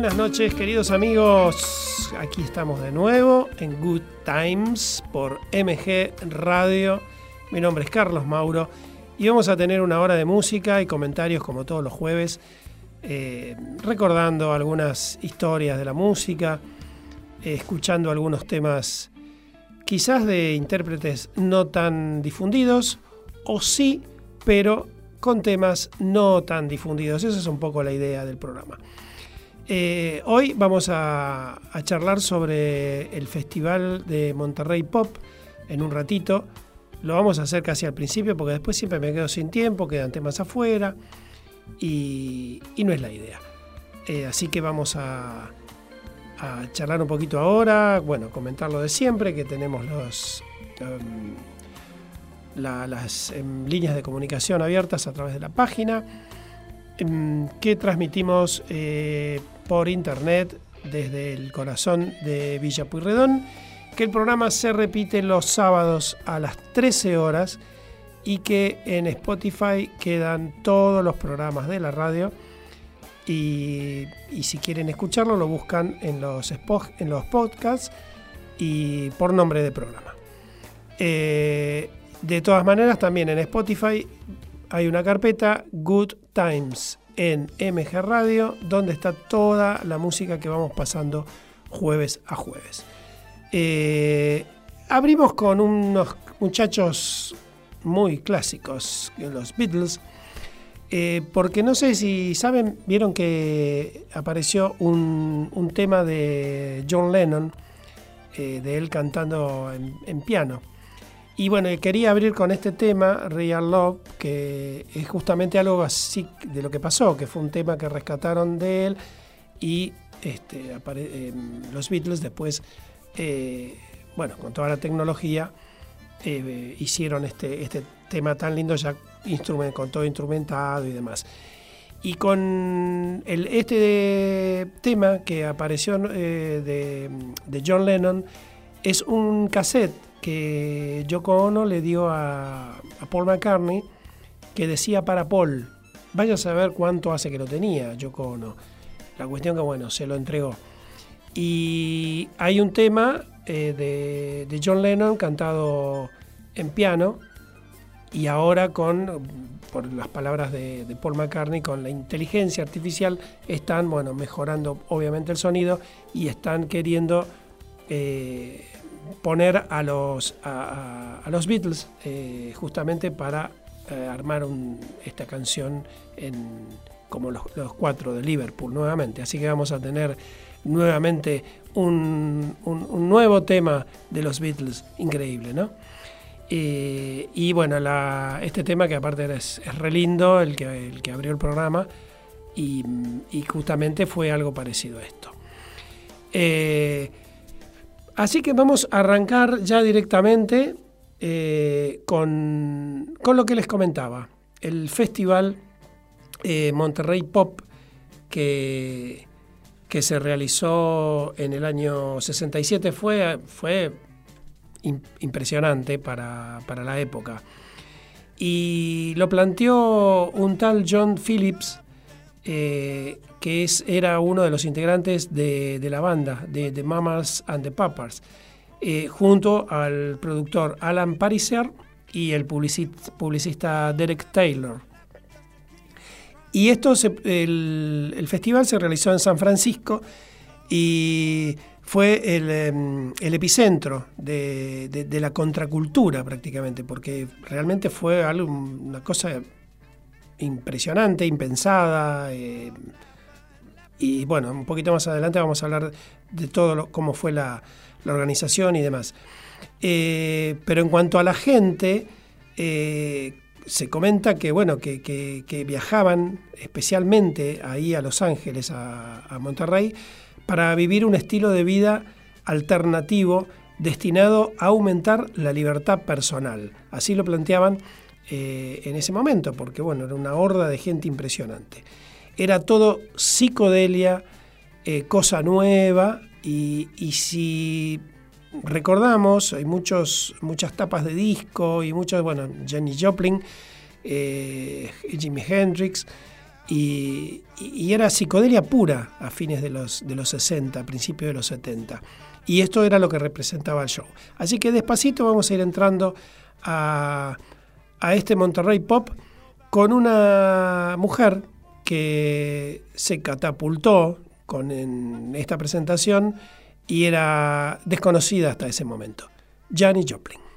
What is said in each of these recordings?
Buenas noches, queridos amigos. Aquí estamos de nuevo en Good Times por MG Radio. Mi nombre es Carlos Mauro y vamos a tener una hora de música y comentarios como todos los jueves, eh, recordando algunas historias de la música, eh, escuchando algunos temas quizás de intérpretes no tan difundidos, o sí, pero con temas no tan difundidos. Esa es un poco la idea del programa. Eh, hoy vamos a, charlar sobre el Festival de Monterrey Pop en un ratito. Lo vamos a hacer casi al principio porque después siempre me quedo sin tiempo, quedan temas afuera y, no es la idea. Eh, así que vamos a, charlar un poquito ahora, bueno, comentar lo de siempre, que tenemos. Em, las em, líneas de comunicación abiertas a través de la página, que transmitimos eh, por internet desde el corazón de Villa Puyredón, que el programa se repite los sábados a las 13 horas y que en Spotify quedan todos los programas de la radio. Y, si quieren escucharlo, lo buscan en los, en los podcasts y por nombre de programa. Eh, de todas maneras, también en Spotify hay una carpeta Good Times en MG Radio, donde está toda la música que vamos pasando jueves a jueves. Eh, abrimos con unos muchachos muy clásicos, los Beatles, eh, porque no sé si saben, vieron que apareció un, tema de John Lennon, eh, de él cantando en piano. Y bueno, quería abrir con este tema, Real Love, que es justamente algo así de lo que pasó, que fue un tema que rescataron de él y este, eh, los Beatles después, eh, bueno, con toda la tecnología, eh, hicieron este, este tema tan lindo ya con todo instrumentado y demás. Y con el, este tema que apareció de, de John Lennon, es un cassette que Yoko Ono le dio a, Paul McCartney que decía para Paul, vaya a saber cuánto hace que lo tenía Yoko Ono. La cuestión que, bueno, se lo entregó. Y hay un tema eh, de, John Lennon cantado en piano y ahora con, por las palabras de, Paul McCartney, con la inteligencia artificial están, bueno, mejorando obviamente el sonido y están queriendo eh, poner a los, a, los Beatles eh, justamente para eh, armar esta canción en, como los, cuatro de Liverpool nuevamente. Así que vamos a tener nuevamente un, nuevo tema de los Beatles increíble, ¿no? Eh, y bueno, este tema que aparte es, es re lindo, el que, el que abrió el programa, y, justamente fue algo parecido a esto. Así que vamos a arrancar ya directamente eh, con, lo que les comentaba. El festival eh, Monterrey Pop que, que, se realizó en el año 67 fue, fue impresionante para, la época. Y lo planteó un tal John Phillips, eh, que es, era uno de los integrantes de, la banda, de The Mamas and the Papas, eh, junto al productor Alan Pariser y el publicista, Derek Taylor. Y esto el, festival se realizó en San Francisco y fue el, em, epicentro de, la contracultura prácticamente, porque realmente fue algo, una cosa impresionante, impensada. Eh, y bueno, un poquito más adelante vamos a hablar de todo cómo fue la, organización y demás. Eh, pero en cuanto a la gente, eh, se comenta que, bueno, que, viajaban especialmente ahí a Los Ángeles, a, Monterrey, para vivir un estilo de vida alternativo destinado a aumentar la libertad personal. Así lo planteaban eh, en ese momento, porque bueno, era una horda de gente impresionante era todo psicodelia, eh, cosa nueva, y, si recordamos, hay muchos, muchas tapas de disco y muchos, bueno, Jenny Joplin, eh, Jimi Hendrix, y, era psicodelia pura a fines de los, de los 60, principios de los 70. Y esto era lo que representaba el show. Así que despacito vamos a ir entrando a, a este Monterrey Pop con una mujer que se catapultó con en esta presentación y era desconocida hasta ese momento. Janis Joplin.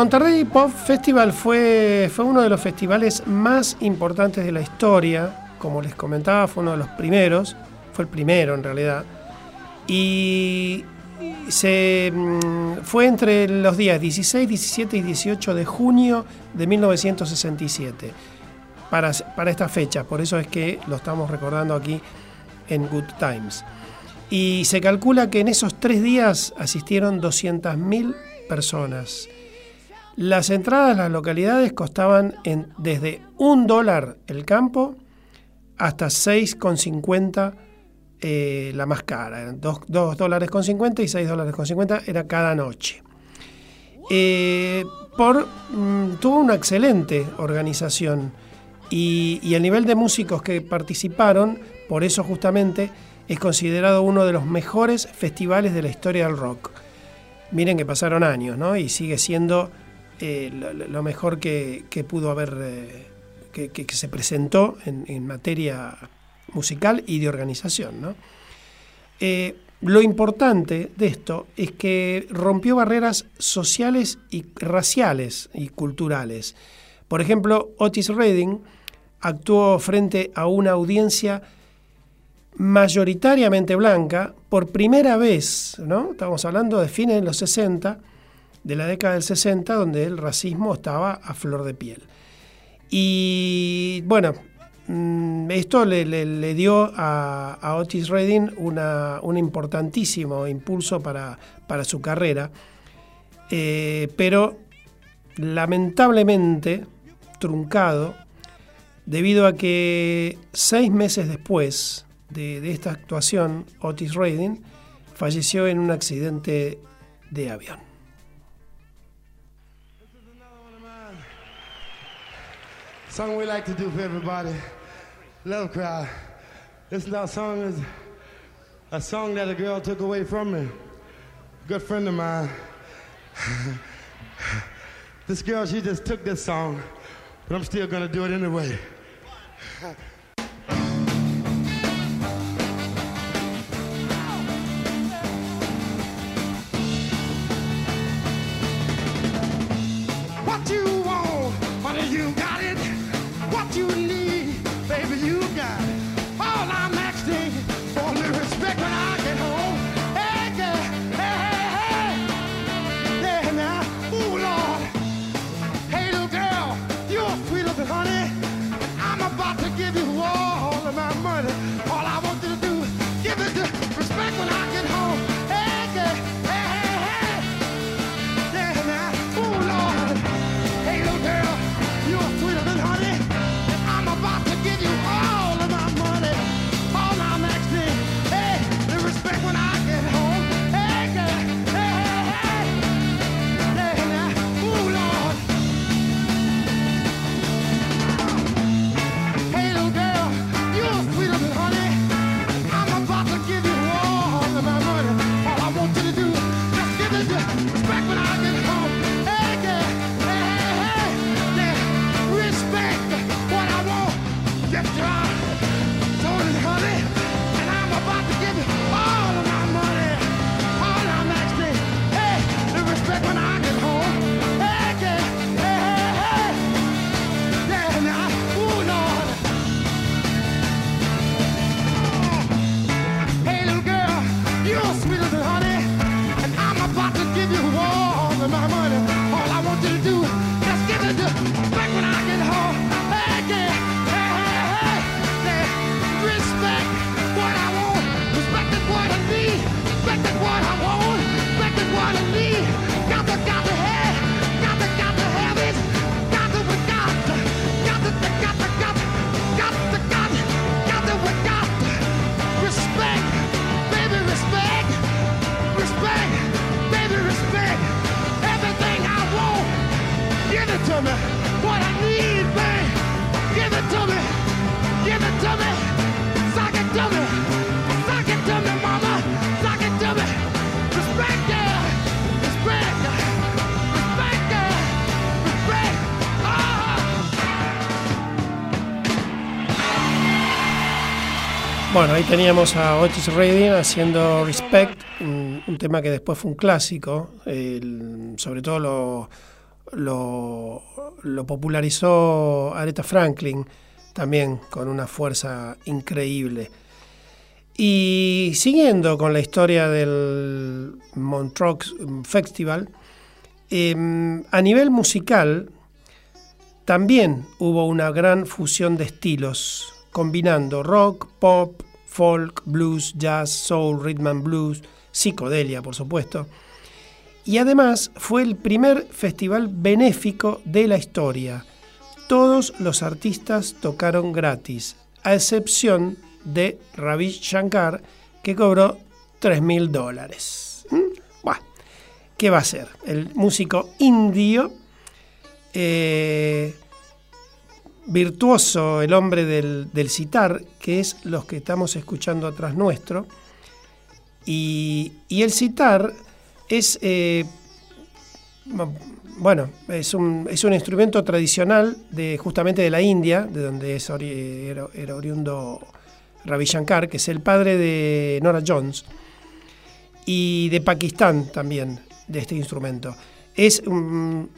Monterrey Pop Festival fue, fue uno de los festivales más importantes de la historia. Como les comentaba, fue uno de los primeros. Fue el primero en realidad. Y se, mm, fue entre los días 16, 17 y 18 de junio de 1967. para, para esta fecha. Por eso es que lo estamos recordando aquí en Good Times. Y se calcula que en esos tres días asistieron 200.000 personas. Las entradas a las localidades costaban desde un dólar el campo hasta 6,50 eh, la más cara. 2 dólares con 50 y 6 dólares con 50 era cada noche. Eh, por, mm, tuvo una excelente organización y, y el nivel de músicos que participaron, por eso justamente, es considerado uno de los mejores festivales de la historia del rock. Miren que pasaron años, ¿no? Y sigue siendo eh, lo, mejor que, pudo haber, eh, que, se presentó en, materia musical y de organización, ¿no? Eh, lo importante de esto es que rompió barreras sociales y raciales y culturales. Por ejemplo, Otis Redding actuó frente a una audiencia mayoritariamente blanca, por primera vez, ¿no? Estamos hablando de fines de los 60, de la década del 60, donde el racismo estaba a flor de piel. Y bueno, mm, esto le, dio a, Otis Redding un importantísimo impulso para, su carrera, eh, pero lamentablemente truncado debido a que seis meses después, de, esta actuación, Otis Redding falleció en un accidente de avión. Song we like to do for everybody. Love cry. This song is a song that a girl took away from me. Good friend of mine. this girl, she just took this song, but I'm still gonna do it anyway. ahí teníamos a Otis Redding haciendo Respect, un, tema que después fue un clásico, sobre todo lo, popularizó Aretha Franklin también con una fuerza increíble. Y siguiendo con la historia del Montreux Festival, em, a nivel musical, también hubo una gran fusión de estilos, combinando rock, pop, folk, blues, jazz, soul, rhythm and blues, psicodelia, por supuesto. Y además fue el primer festival benéfico de la historia. Todos los artistas tocaron gratis, a excepción de Ravi Shankar, que cobró 3 mil dólares. ¿Mm? ¿Qué va a ser? El músico indio, eh, virtuoso, el hombre del, del citar, que es los que estamos escuchando atrás nuestro. Y, el citar es, eh, bueno, es un, es un, instrumento tradicional de justamente de la India, de donde es era, era, oriundo Ravi Shankar, que es el padre de Nora Jones, y de Pakistán también de este instrumento. Es,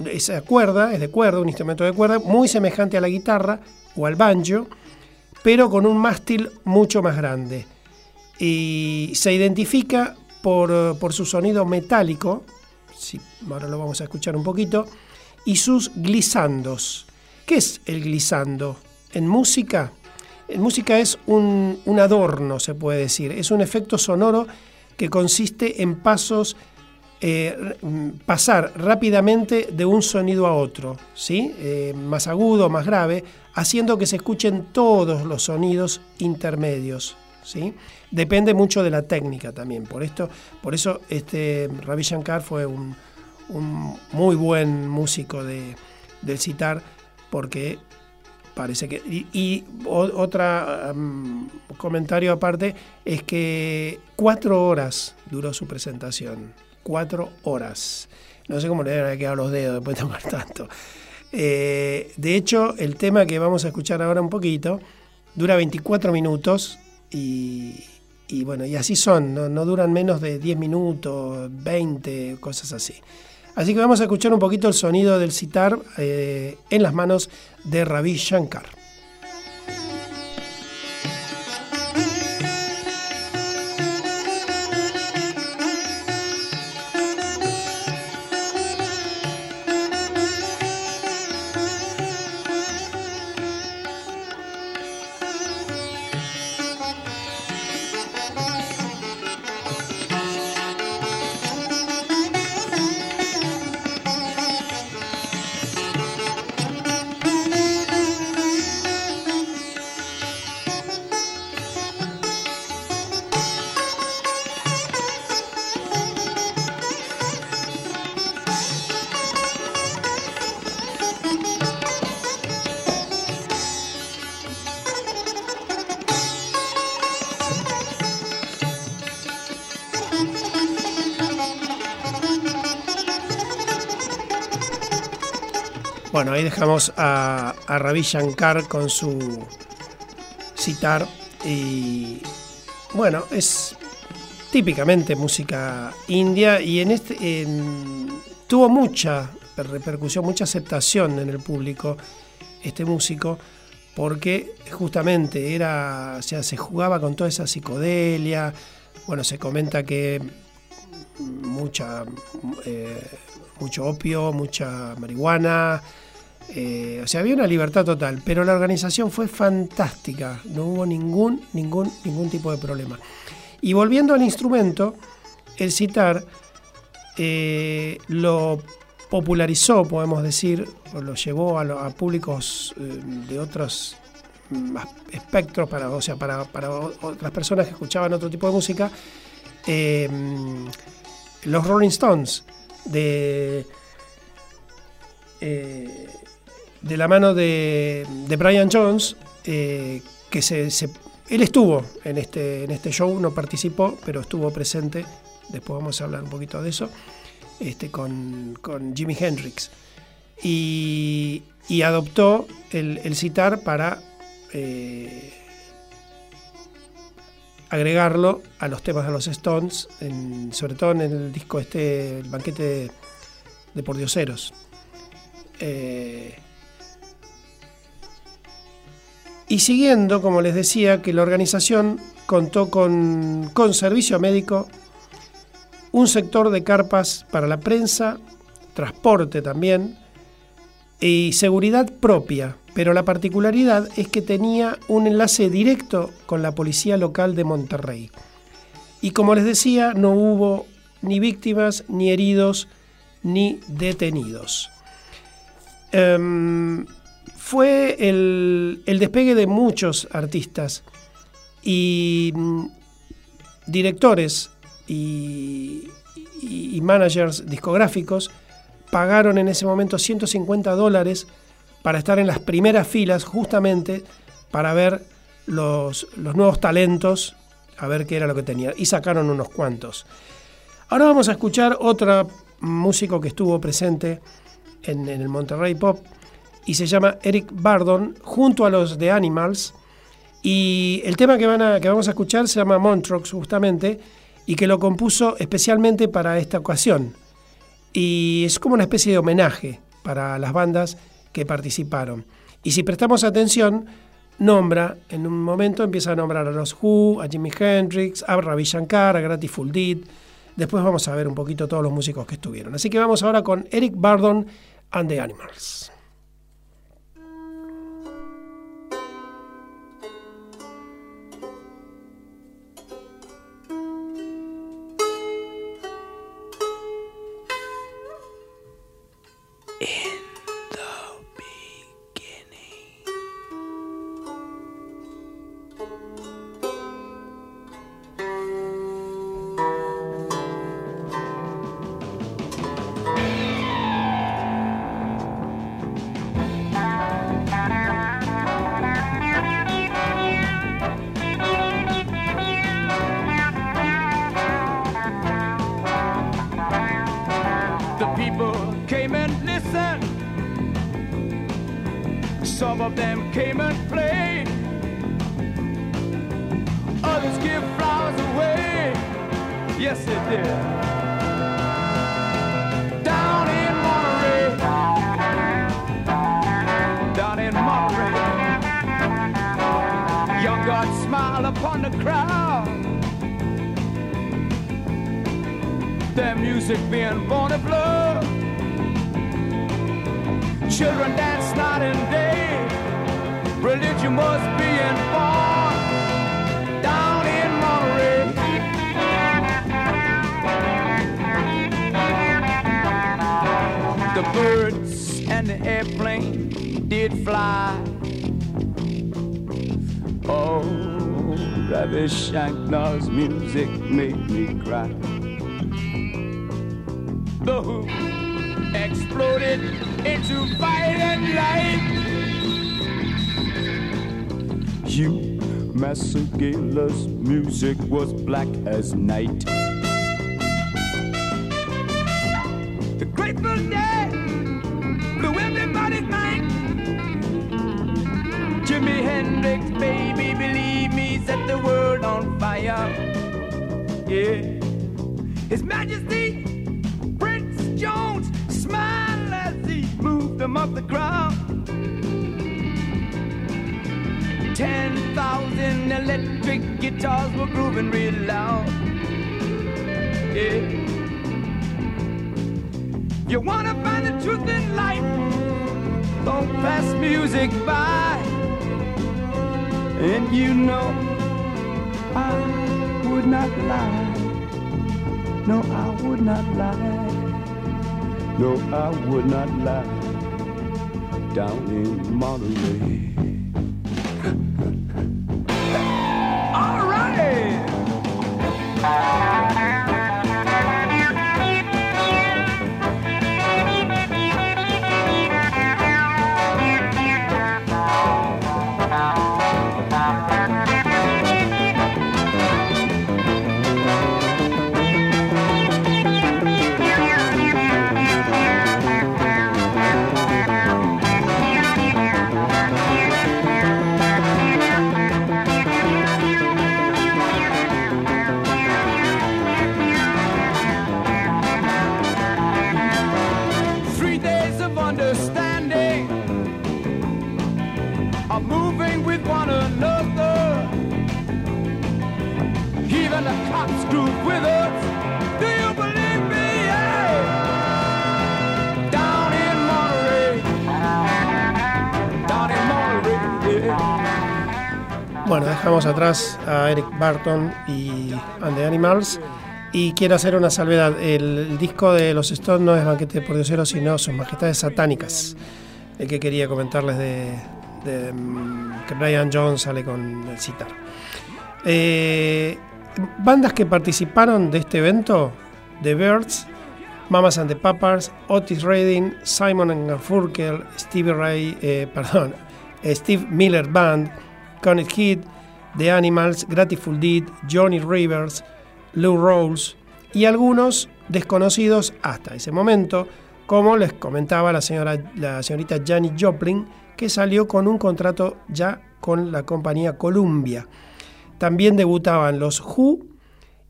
esa cuerda, es de cuerda, un instrumento de cuerda, muy semejante a la guitarra o al banjo, pero con un mástil mucho más grande. Y se identifica por, por su sonido metálico, ahora lo vamos a escuchar un poquito, y sus glisandos. ¿Qué es el glisando? En música, en música es un, un adorno, se puede decir, es un efecto sonoro que consiste en pasos eh, pasar rápidamente de un sonido a otro, ¿sí? Eh, más agudo, más grave, haciendo que se escuchen todos los sonidos intermedios. ¿sí? Depende mucho de la técnica también. Por, esto, por eso este, Ravi Shankar fue un, muy buen músico de, del sitar, porque parece que... Y, otro comentario aparte es que cuatro horas duró su presentación cuatro horas. No sé cómo le deben quedado los dedos después de tomar tanto. Eh, de hecho, el tema que vamos a escuchar ahora un poquito dura 24 minutos y, bueno, y así son, no, duran menos de 10 minutos, 20, cosas así. Así que vamos a escuchar un poquito el sonido del sitar eh, en las manos de Ravi Shankar. Ahí dejamos a, Ravi Shankar con su citar y bueno, es típicamente música india y en este tuvo mucha repercusión, mucha aceptación en el público este músico porque justamente era, o sea, se jugaba con toda esa psicodelia, bueno, se comenta que mucha, eh, mucho opio, mucha marihuana, eh, o sea, había una libertad total, pero la organización fue fantástica, no hubo ningún, ningún, ningún tipo de problema. Y volviendo al instrumento, el citar eh, lo popularizó, podemos decir, o lo llevó a, públicos eh, de otros mm, espectros, para, o sea, para, otras personas que escuchaban otro tipo de música, los Rolling Stones de de la mano de, Brian Jones, eh, que se, él estuvo en este, en este show, no participó, pero estuvo presente, después vamos a hablar un poquito de eso, este, con, con Jimi Hendrix. Y, adoptó el, el, citar para eh, agregarlo a los temas de los Stones, sobre todo en el disco este, el banquete de, de Pordioseros. Eh, y siguiendo, como les decía, que la organización contó con, con servicio médico, un sector de carpas para la prensa, transporte también, y seguridad propia, pero la particularidad es que tenía un enlace directo con la policía local de Monterrey. Y como les decía, no hubo ni víctimas, ni heridos, ni detenidos. Em, fue el, despegue de muchos artistas y mm, directores y, managers discográficos pagaron en ese momento 150 dólares para estar en las primeras filas justamente para ver los, los nuevos talentos, a ver qué era lo que tenía. Y sacaron unos cuantos. Ahora vamos a escuchar otro músico que estuvo presente en, el Monterrey Pop y se llama Eric Bardon junto a los de Animals. Y el tema que, van a, que vamos a escuchar se llama Montrox justamente y que lo compuso especialmente para esta ocasión. Y es como una especie de homenaje para las bandas que participaron. Y si prestamos atención, nombra, en un momento empieza a nombrar a los Who, a Jimi Hendrix, a Ravi Shankar, a Grateful Dead, Después vamos a ver un poquito todos los músicos que estuvieron. Así que vamos ahora con Eric Bardon and the Animals. Yes, it did. Down in Monterey. Down in Monterey. Young God smiled upon the crowd. Their music being born of love, Children dance not in Religion must be in informed down in Monterey. The birds and the airplane did fly. Oh, Ravi Shankar's music made me cry. The hoop exploded into violent light was black as night. The Grateful Dead blew everybody's mind. Jimi Hendrix, baby, believe me, set the world on fire. Yeah. His Majesty, Prince Jones, smiled as he moved them up the ground. Thousand electric guitars were grooving real loud. Yeah. You wanna find the truth in life? Don't pass music by. And you know I would not lie. No, I would not lie. No, I would not lie. Down in Monterey. Dejamos atrás a Eric Barton y And the Animals. Y quiero hacer una salvedad. El, disco de los Stones no es Banquete por Diosero, sino Sus Majestades Satánicas. El que quería comentarles de, mm, que Brian Jones sale con el citar. Eh, bandas que participaron de este evento: The Birds, Mamas and the Papas, Otis Redding, Simon Garfunkel, Stevie Ray, eh, perdón, Steve Miller Band, Connect Heat, The Animals, Grateful Dead, Johnny Rivers, Lou Rawls y algunos desconocidos hasta ese momento, como les comentaba la, señora, la señorita Janis Joplin, que salió con un contrato ya con la compañía Columbia. También debutaban los Who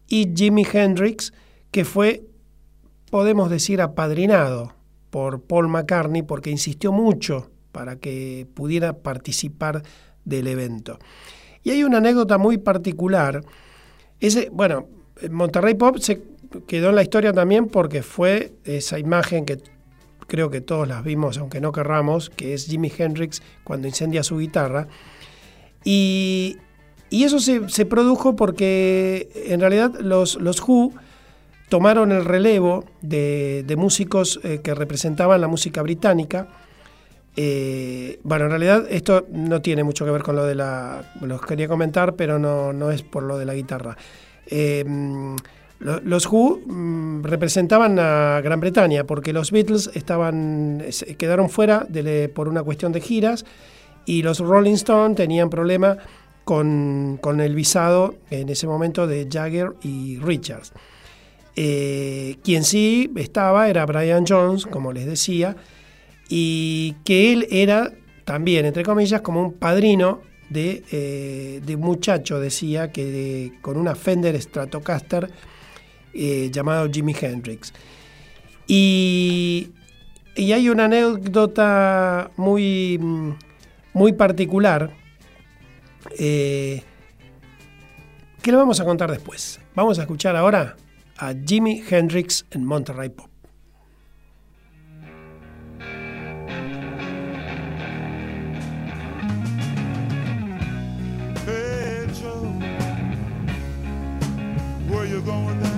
y Jimi Hendrix, que fue, podemos decir, apadrinado por Paul McCartney porque insistió mucho para que pudiera participar del evento. Y hay una anécdota muy particular. Ese, bueno, Monterrey Pop se quedó en la historia también porque fue esa imagen que creo que todos las vimos, aunque no querramos, que es Jimi Hendrix cuando incendia su guitarra. Y, eso se, produjo porque en realidad los, los Who tomaron el relevo de, músicos eh, que representaban la música británica eh, bueno, en realidad esto no tiene mucho que ver con lo de la... Los quería comentar, pero no, no es por lo de la guitarra. Eh, los Who mm, representaban a Gran Bretaña porque los Beatles estaban, quedaron fuera por una cuestión de giras y los Rolling Stones tenían problema con, el visado en ese momento de Jagger y Richards. Eh, quien sí estaba era Brian Jones, como les decía, y que él era también, entre comillas, como un padrino de, eh, de muchacho, decía, que con una Fender Stratocaster eh, llamado Jimi Hendrix. Y, hay una anécdota muy, muy particular eh, que lo vamos a contar después. Vamos a escuchar ahora a Jimi Hendrix en Monterrey Pop. going down.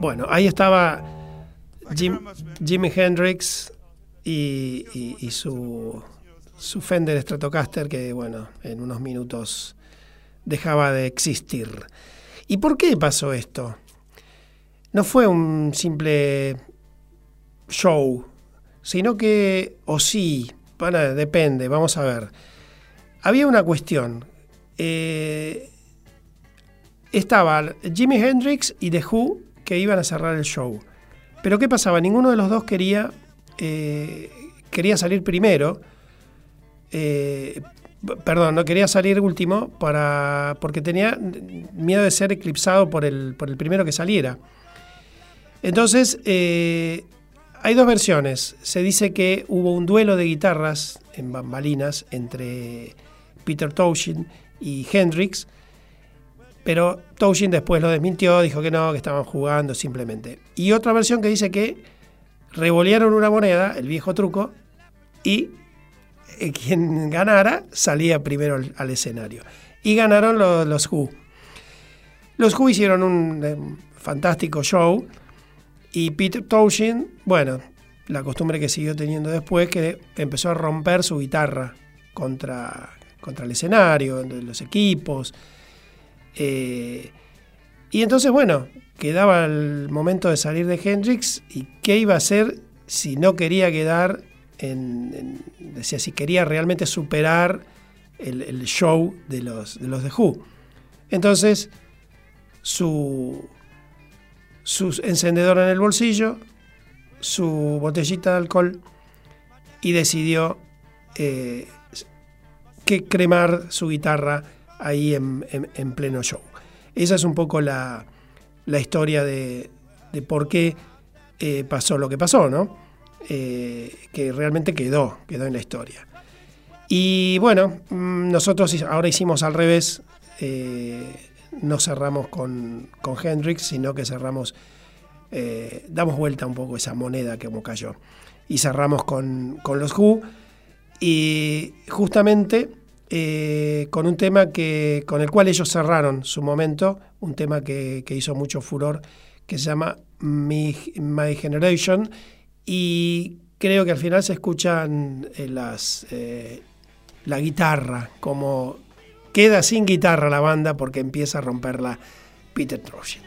Bueno, ahí estaba Jim, Jimi Hendrix y, y- y su, su Fender Stratocaster que, bueno, en unos minutos dejaba de existir. ¿Y por qué pasó esto? No fue un simple show, sino que, o sí, para, depende, vamos a ver. Había una cuestión. eh, estaba Jimi Hendrix y The Who que iban a cerrar el show. Pero ¿qué pasaba? Ninguno de los dos quería, eh, quería salir primero. eh, perdón, no quería salir último para, porque tenía miedo de ser eclipsado por el, por el primero que saliera. Entonces, eh, hay dos versiones. Se dice que hubo un duelo de guitarras en bambalinas entre Peter Townshend y Hendrix, pero Townshend después lo desmintió, dijo que no, que estaban jugando simplemente. Y otra versión que dice que revolearon una moneda, el viejo truco, y eh, quien ganara salía primero al, escenario. Y ganaron lo- los Who. Los Who hicieron un eh, fantástico show y Peter Townshend, bueno, la costumbre que siguió teniendo después, que empezó a romper su guitarra contra, contra el escenario, los equipos. Eh, y entonces, bueno, quedaba el momento de salir de Hendrix y qué iba a hacer si no quería quedar en, decía, si quería realmente superar el, show de los, de los The Who. Entonces, su, su encendedor en el bolsillo, su botellita de alcohol y decidió eh, que cremar su guitarra ahí en, en- en pleno show. Esa es un poco la, la historia de, de por qué eh, pasó lo que pasó, ¿no? Eh, que realmente quedó, quedó en la historia. Y bueno, mm, nosotros ahora hicimos al revés, no cerramos con, con Hendrix, sino que cerramos, eh, damos vuelta un poco esa moneda que como cayó. Y cerramos con, con los Who, y justamente eh, con un tema que, con el cual ellos cerraron su momento, un tema que, que hizo mucho furor, que se llama My, Generation, y creo que al final se escuchan eh, las, la guitarra, como queda sin guitarra la banda porque empieza a romperla Peter Townshend.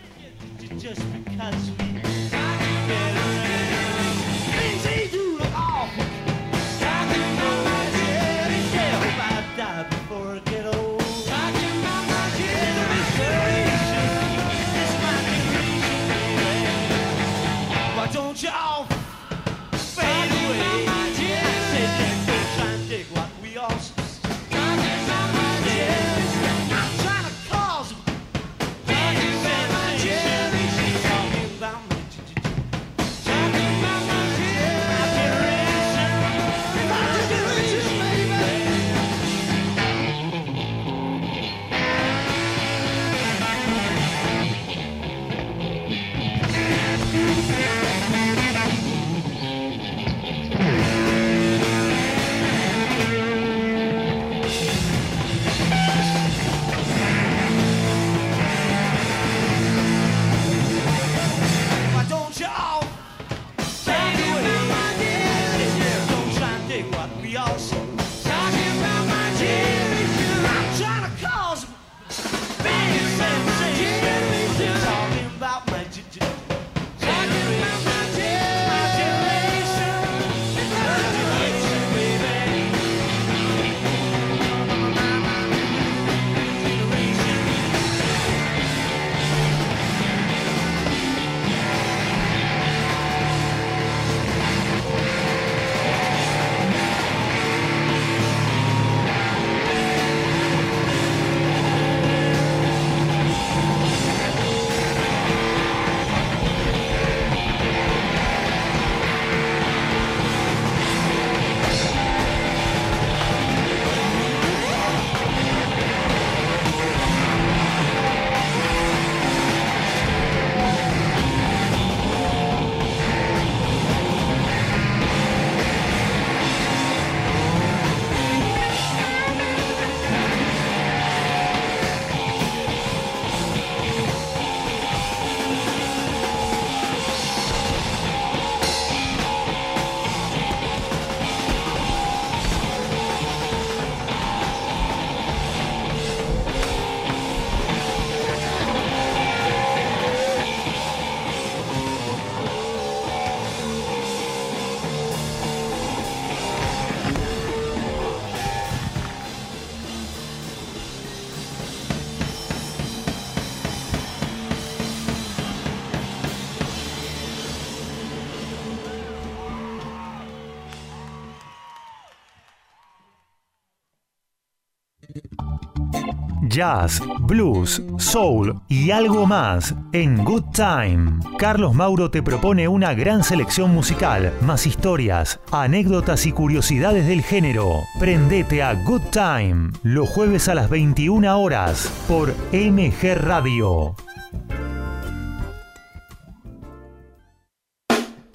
Jazz, blues, soul y algo más en Good Time. Carlos Mauro te propone una gran selección musical, más historias, anécdotas y curiosidades del género. Prendete a Good Time los jueves a las 21 horas por MG Radio.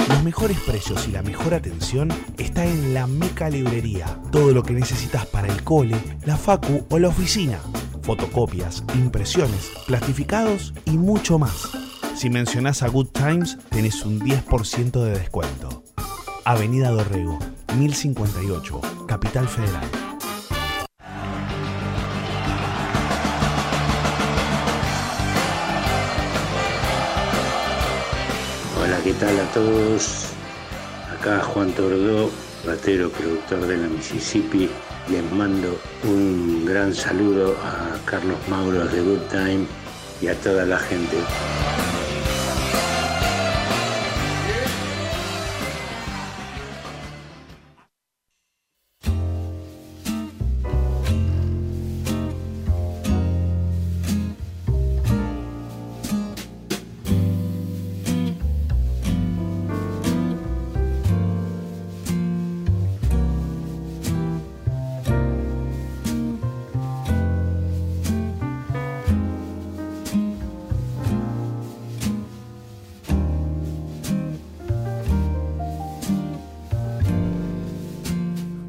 Los mejores precios y la mejor atención está en la Meca Librería. Todo lo que necesitas para el cole, la facu o la oficina. Fotocopias, impresiones, plastificados y mucho más. Si mencionás a Good Times, tenés un 10% de descuento. Avenida Dorrego, 1058, Capital Federal. Hola, ¿qué tal a todos? Acá Juan Tordó, ratero, productor de la Mississippi. Les mando un gran saludo a Carlos Mauro de Good Time y a toda la gente.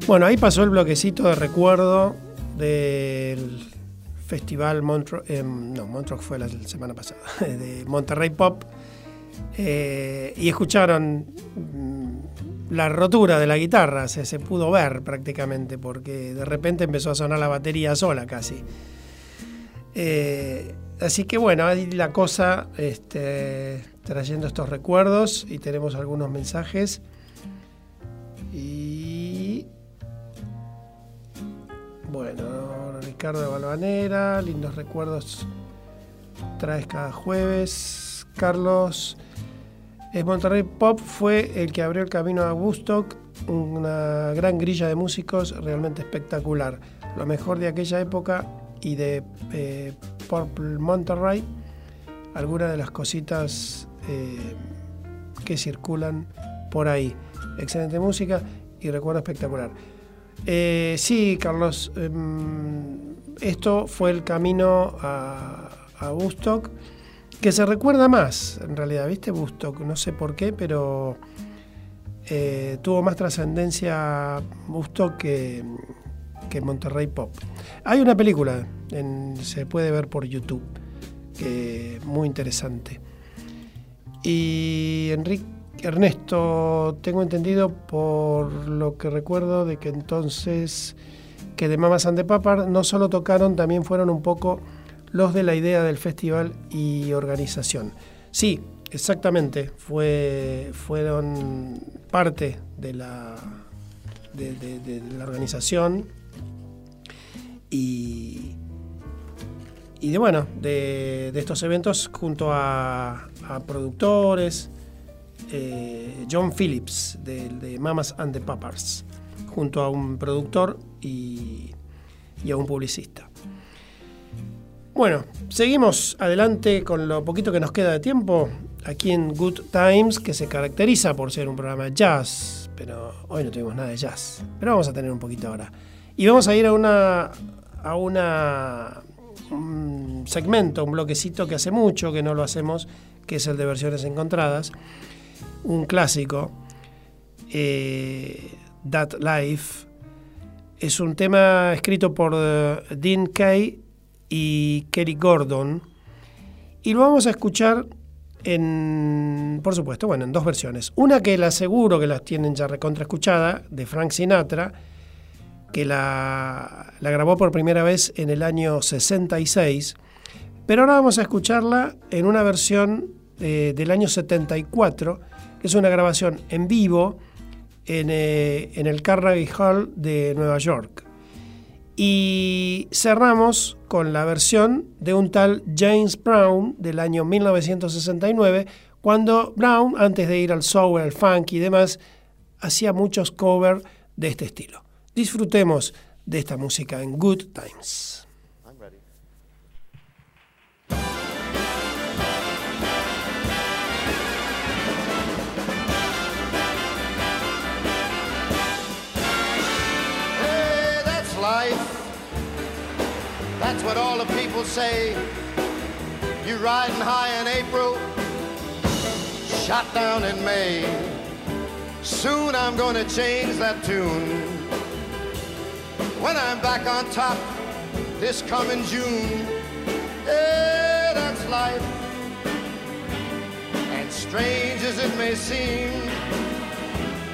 Bueno, ahí pasó el bloquecito de recuerdo del festival Montreux, no, Montreux fue la semana pasada, de Monterrey Pop, eh, y escucharon mm, la rotura de la guitarra, se, se pudo ver prácticamente, porque de repente empezó a sonar la batería sola casi. Eh, así que bueno, ahí la cosa este, trayendo estos recuerdos y tenemos algunos mensajes. Y Ricardo de Balvanera, lindos recuerdos traes cada jueves. Carlos, es Monterrey Pop fue el que abrió el camino a Woodstock, una gran grilla de músicos realmente espectacular. Lo mejor de aquella época y de eh, Purple Monterrey, algunas de las cositas eh, que circulan por ahí. Excelente música y recuerdo espectacular. Eh, sí, Carlos, em, esto fue el camino a, a Woodstock, que se recuerda más, en realidad, ¿viste? Woodstock, no sé por qué, pero eh, tuvo más trascendencia Woodstock que, que Monterrey Pop. Hay una película, en- se puede ver por YouTube, que muy interesante. Y Enrique Ernesto, tengo entendido por lo que recuerdo de que entonces que de Mamas and the Papas no solo tocaron, también fueron un poco los de la idea del festival y organización. Sí, exactamente, fue, fueron parte de la, de, la organización y, y de bueno, de, estos eventos junto a productores, eh, John Phillips de, de Mamas and the Papas, junto a un productor y, y a un publicista. Bueno, seguimos adelante con lo poquito que nos queda de tiempo aquí en Good Times, que se caracteriza por ser un programa de jazz, pero hoy no tuvimos nada de jazz, pero vamos a tener un poquito ahora. Y vamos a ir a una a una un segmento, un bloquecito que hace mucho que no lo hacemos, que es el de versiones encontradas, un clásico, eh, That Life. Es un tema escrito por eh, Dean Kay y Kerry Gordon. Y lo vamos a escuchar en, por supuesto, bueno, en dos versiones. Una que la aseguro que las tienen ya recontra escuchada, de Frank Sinatra, que la, la grabó por primera vez en el año 66. Pero ahora vamos a escucharla en una versión eh, del año 74, que es una grabación en vivo en, eh, en el Carnegie Hall de Nueva York. Y cerramos con la versión de un tal James Brown del año 1969, cuando Brown, antes de ir al soul, al funk y demás, hacía muchos covers de este estilo. Disfrutemos de esta música en Good Times. That's what all the people say. You riding high in April, shot down in May. Soon I'm gonna change that tune. When I'm back on top this coming June, yeah, that's life. And strange as it may seem,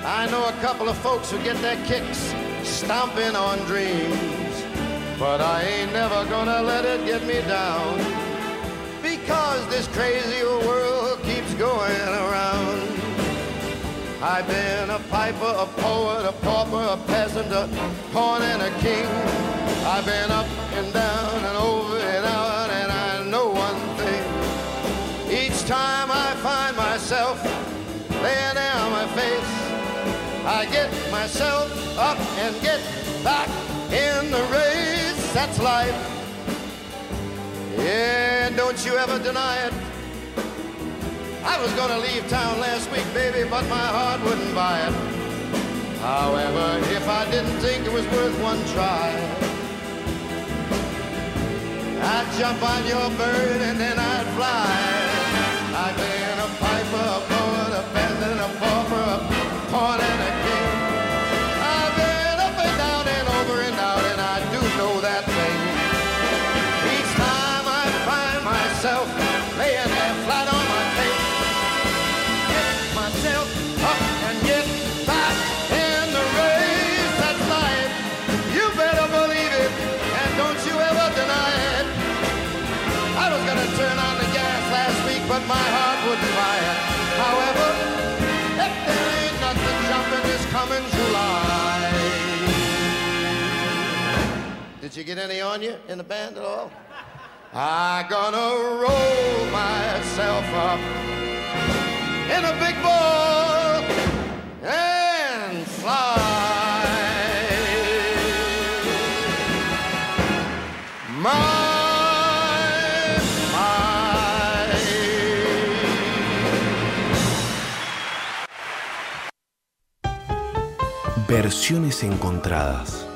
I know a couple of folks who get their kicks stomping on dreams. But I ain't never gonna let it get me down. Because this crazy world keeps going around. I've been a piper, a poet, a pauper, a peasant, a pawn and a king. I've been up and down and over and out, and I know one thing. Each time I find myself laying down my face, I get myself up and get back in the race. That's life. Yeah, and don't you ever deny it. I was gonna leave town last week, baby, but my heart wouldn't buy it. However, if I didn't think it was worth one try, I'd jump on your bird and then I'd fly. I've been a piper, you get any on you in the band at all? I gonna roll myself up in a big ball and fly. My. Versiones encontradas.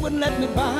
Wouldn't let me buy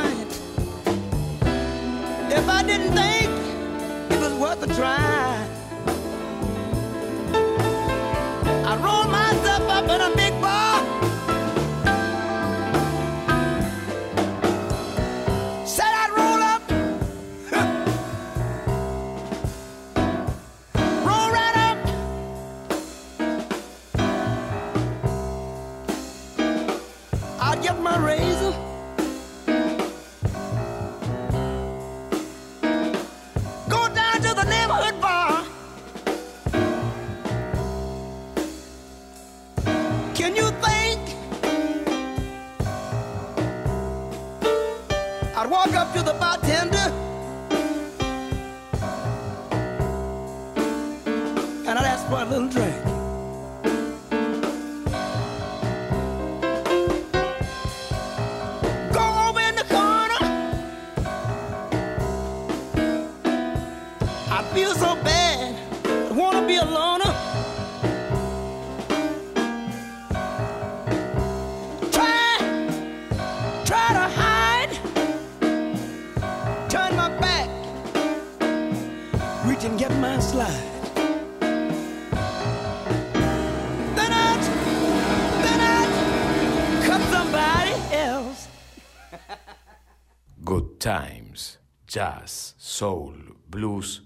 jazz, soul, blues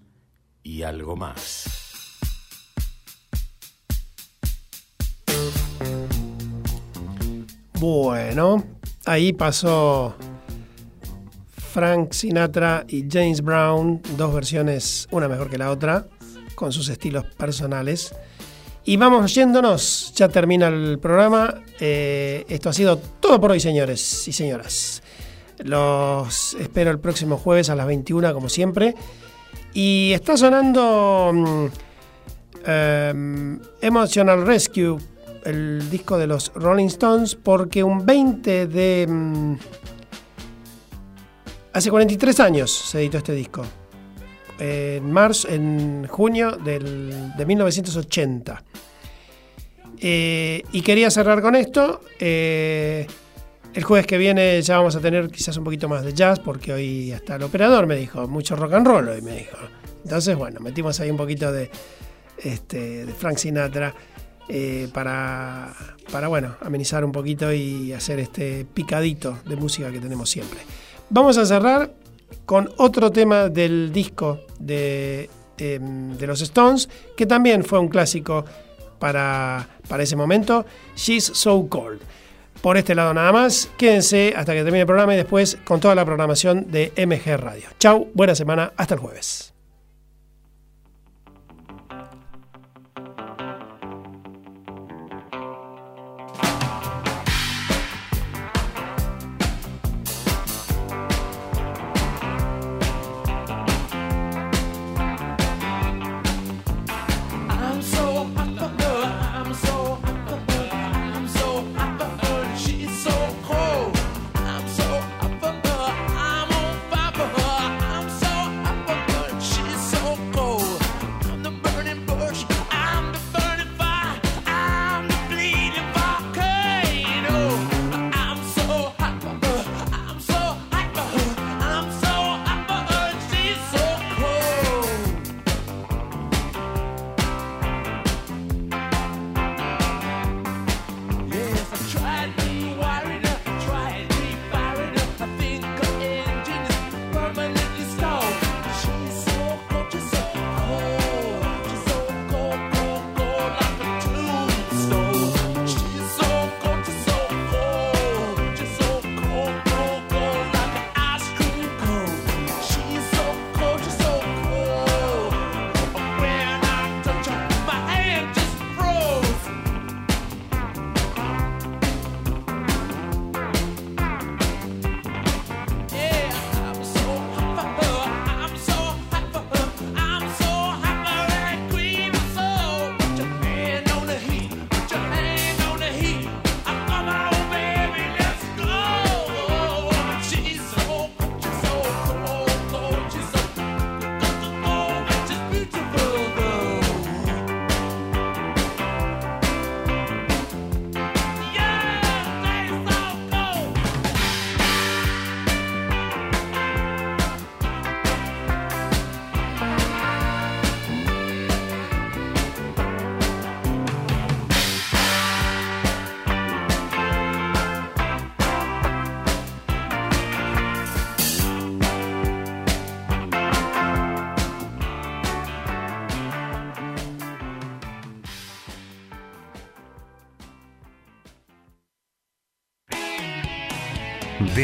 y algo más. Bueno, ahí pasó Frank Sinatra y James Brown, dos versiones, una mejor que la otra, con sus estilos personales. Y vamos yéndonos, ya termina el programa. Eh, esto ha sido todo por hoy, señores y señoras. Los espero el próximo jueves a las 21, como siempre. Y está sonando mm, em, Emotional Rescue, el disco de los Rolling Stones, porque un 20 de... mm, hace 43 años se editó este disco. En marzo, en junio del- de 1980. Eh, y quería cerrar con esto. eh, el jueves que viene ya vamos a tener quizás un poquito más de jazz, porque hoy hasta el operador me dijo, mucho rock and roll hoy me dijo. Entonces, bueno, metimos ahí un poquito de, este, de Frank Sinatra eh, para, para, bueno, amenizar un poquito y hacer este picadito de música que tenemos siempre. Vamos a cerrar con otro tema del disco de, eh, de los Stones, que también fue un clásico para, para ese momento, She's So Cold. Por este lado nada más, quédense hasta que termine el programa y después con toda la programación de MG Radio. Chau, buena semana, hasta el jueves.